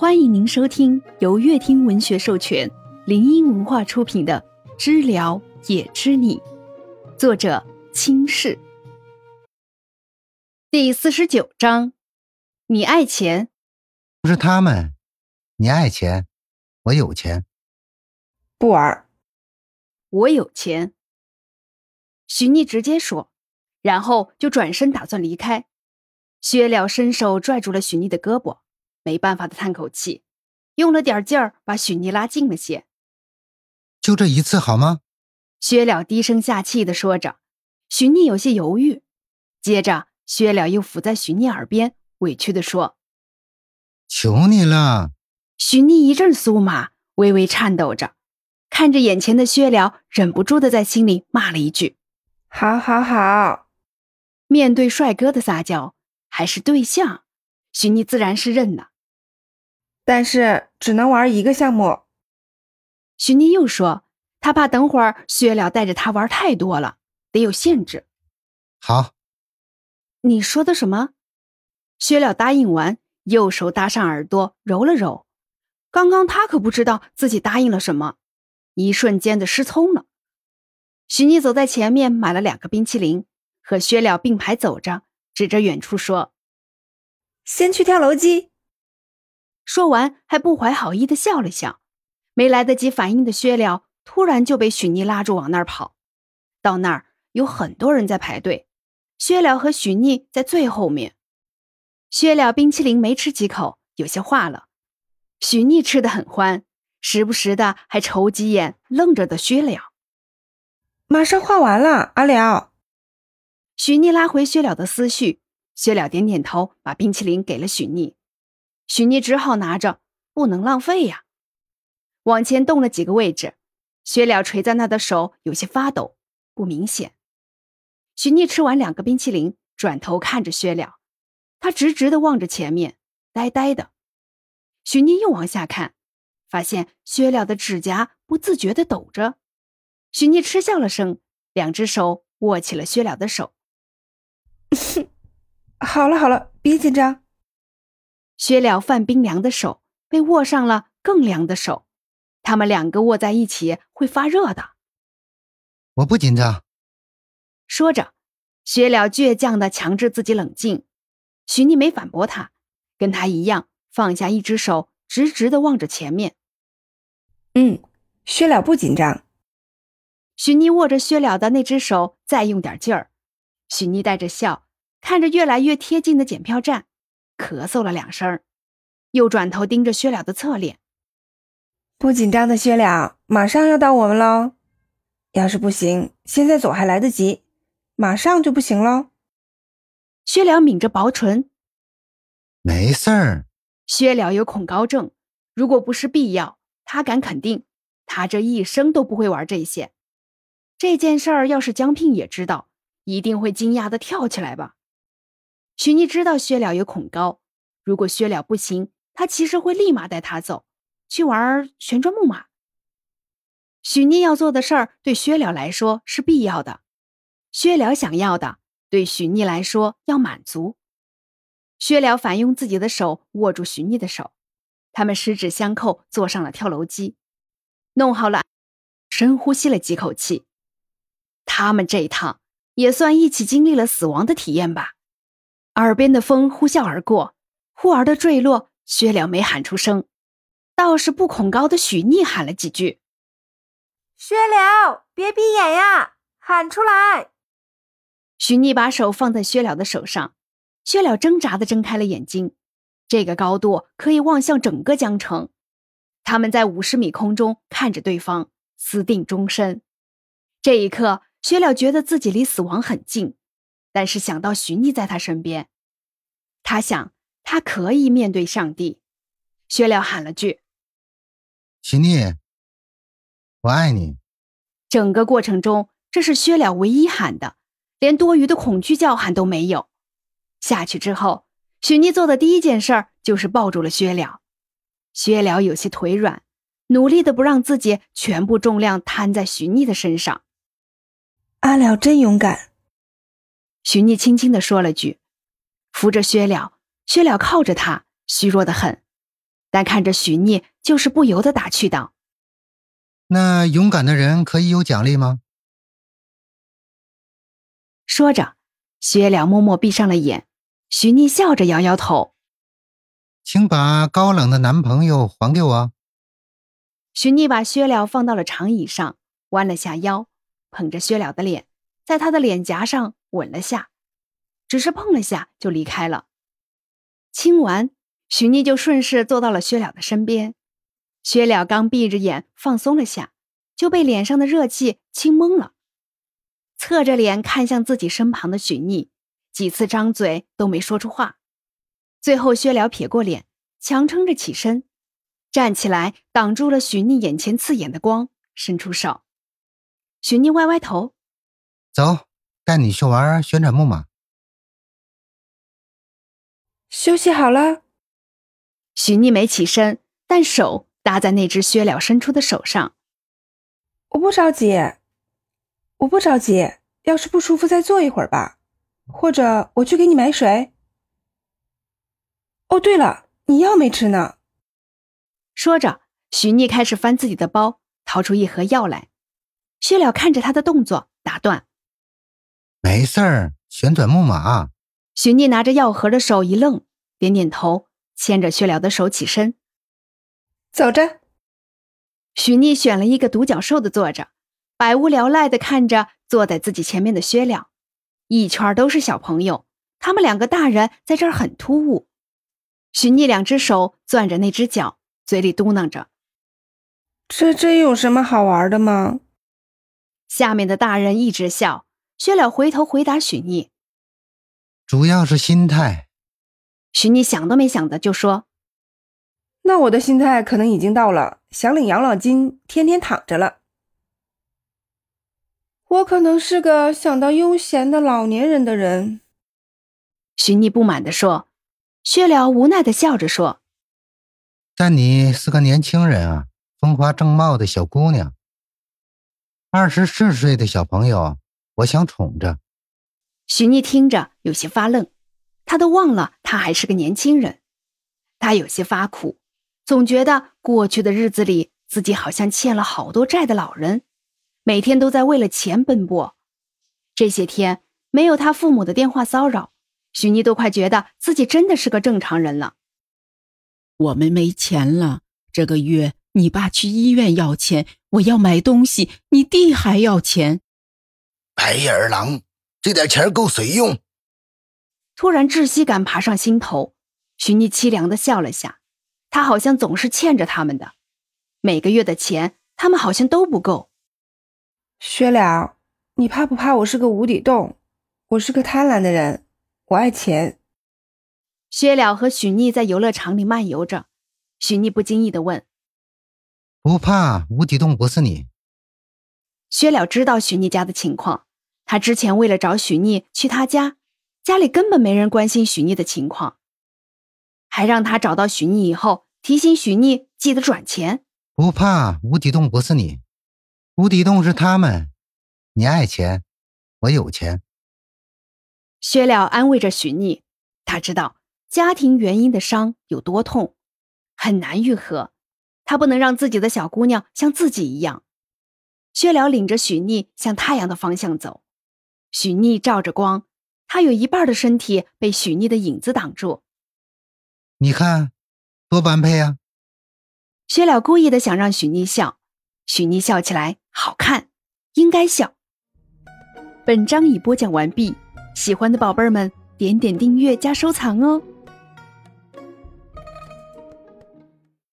欢迎您收听由乐听文学授权、林音文化出品的《知了也知你》，作者清世。第四十九章：你爱钱，不是他们。你爱钱，我有钱。不玩。我有钱。许逆直接说，然后就转身打算离开。薛了伸手拽住了许逆的胳膊。没办法的叹口气，用了点劲儿把许妮拉近了些。就这一次好吗？薛了低声下气的说着。许妮有些犹豫，接着薛了又伏在许妮耳边，委屈的说：“求你了。”许妮一阵酥麻，微微颤抖着，看着眼前的薛了，忍不住的在心里骂了一句：“好好好。”面对帅哥的撒娇，还是对象，许妮自然是认了。但是只能玩一个项目。许妮又说：“他怕等会儿薛了带着他玩太多了，得有限制。”好。你说的什么？薛了答应完，右手搭上耳朵揉了揉。刚刚他可不知道自己答应了什么，一瞬间的失聪了。许妮走在前面，买了两个冰淇淋，和薛了并排走着，指着远处说：“先去跳楼机。”说完，还不怀好意的笑了笑。没来得及反应的薛了，突然就被许妮拉住往那儿跑。到那儿有很多人在排队，薛了和许妮在最后面。薛了冰淇淋没吃几口，有些化了。许妮吃的很欢，时不时的还瞅几眼愣着的薛了。马上化完了，阿了。许妮拉回薛了的思绪，薛了点点头，把冰淇淋给了许妮。许妮只好拿着，不能浪费呀。往前动了几个位置，薛了垂在那的手有些发抖，不明显。许妮吃完两个冰淇淋，转头看着薛了，他直直的望着前面，呆呆的。许妮又往下看，发现薛了的指甲不自觉的抖着。许妮嗤笑了声，两只手握起了薛了的手。好了好了，别紧张。薛了泛冰凉的手被握上了更凉的手，他们两个握在一起会发热的。我不紧张。说着，薛了倔强的强制自己冷静。许妮没反驳他，跟他一样放下一只手，直直的望着前面。嗯，薛了不紧张。许妮握着薛了的那只手，再用点劲儿。许妮带着笑看着越来越贴近的检票站。咳嗽了两声，又转头盯着薛了的侧脸。不紧张的薛了，马上要到我们喽。要是不行，现在走还来得及，马上就不行喽。薛了抿着薄唇，没事儿。薛了有恐高症，如果不是必要，他敢肯定，他这一生都不会玩这些。这件事儿要是江聘也知道，一定会惊讶的跳起来吧。许妮知道薛了有恐高，如果薛了不行，他其实会立马带他走，去玩旋转木马。许妮要做的事儿对薛了来说是必要的，薛了想要的对许妮来说要满足。薛了反用自己的手握住许妮的手，他们十指相扣，坐上了跳楼机，弄好了，深呼吸了几口气。他们这一趟也算一起经历了死亡的体验吧。耳边的风呼啸而过，忽而的坠落。薛了没喊出声，倒是不恐高的许逆喊了几句：“薛了，别闭眼呀，喊出来！”许逆把手放在薛了的手上，薛了挣扎的睁开了眼睛。这个高度可以望向整个江城，他们在五十米空中看着对方，私定终身。这一刻，薛了觉得自己离死亡很近。但是想到许逆在他身边，他想他可以面对上帝。薛了喊了句：“许逆，我爱你。”整个过程中，这是薛了唯一喊的，连多余的恐惧叫喊都没有。下去之后，许逆做的第一件事就是抱住了薛了。薛了有些腿软，努力的不让自己全部重量摊在许逆的身上。阿了真勇敢。许逆轻轻的说了句：“扶着薛了。”薛了靠着他，虚弱的很。但看着许逆，就是不由得打趣道：“那勇敢的人可以有奖励吗？”说着，薛了默默闭上了眼。许逆笑着摇摇头：“请把高冷的男朋友还给我。”许逆把薛了放到了长椅上，弯了下腰，捧着薛了的脸，在他的脸颊上吻了下，只是碰了下就离开了。亲完，许逆就顺势坐到了薛了的身边。薛了刚闭着眼放松了下，就被脸上的热气亲懵了，侧着脸看向自己身旁的许逆。几次张嘴都没说出话，最后薛了撇过脸，强撑着起身，站起来挡住了许逆眼前刺眼的光，伸出手。许逆歪歪头，走，带你去玩旋转木马。休息好了。许逆没起身，但手搭在那只薛了伸出的手上。我不着急，我不着急，要是不舒服再坐一会儿吧。或者我去给你买水。哦，对了，你药没吃呢。说着，许逆开始翻自己的包，掏出一盒药来。薛了看着他的动作，打断：“没事儿，旋转木马。”许逆拿着药盒的手一愣，点点头，牵着薛了的手起身，走着。许逆选了一个独角兽的坐着，百无聊赖的看着坐在自己前面的薛了。一圈都是小朋友，他们两个大人在这儿很突兀。许逆两只手攥着那只脚，嘴里嘟囔着：“这真有什么好玩的吗？”下面的大人一直笑。薛了回头回答许逆：“主要是心态。”许逆想都没想的就说：“那我的心态可能已经到了想领养老金，天天躺着了。”我可能是个想当悠闲的老年人的人，许逆不满的说。薛了无奈的笑着说：“但你是个年轻人啊，风华正茂的小姑娘，二十四岁的小朋友，我想宠着。”许逆听着有些发愣，他都忘了他还是个年轻人，他有些发苦，总觉得过去的日子里自己好像欠了好多债的老人。每天都在为了钱奔波，这些天没有他父母的电话骚扰，许妮都快觉得自己真的是个正常人了。我们没钱了，这个月你爸去医院要钱，我要买东西，你弟还要钱。白眼狼，这点钱够谁用？突然窒息感爬上心头，许妮凄凉的笑了下，他好像总是欠着他们的，每个月的钱他们好像都不够。薛了，你怕不怕我是个无底洞？我是个贪婪的人，我爱钱。薛了和许逆在游乐场里漫游着，许逆不经意的问：“不怕无底洞不是你？”薛了知道许逆家的情况，他之前为了找许逆去他家，家里根本没人关心许逆的情况，还让他找到许逆以后提醒许逆记得转钱。不怕无底洞不是你。无底洞是他们，你爱钱，我有钱。薛了安慰着许逆，他知道家庭原因的伤有多痛，很难愈合。他不能让自己的小姑娘像自己一样。薛了领着许逆向太阳的方向走，许逆照着光，他有一半的身体被许逆的影子挡住。你看，多般配啊！薛了故意的想让许逆笑，许逆笑起来。好看，应该笑。本章已播讲完毕，喜欢的宝贝儿们点点订阅加收藏哦。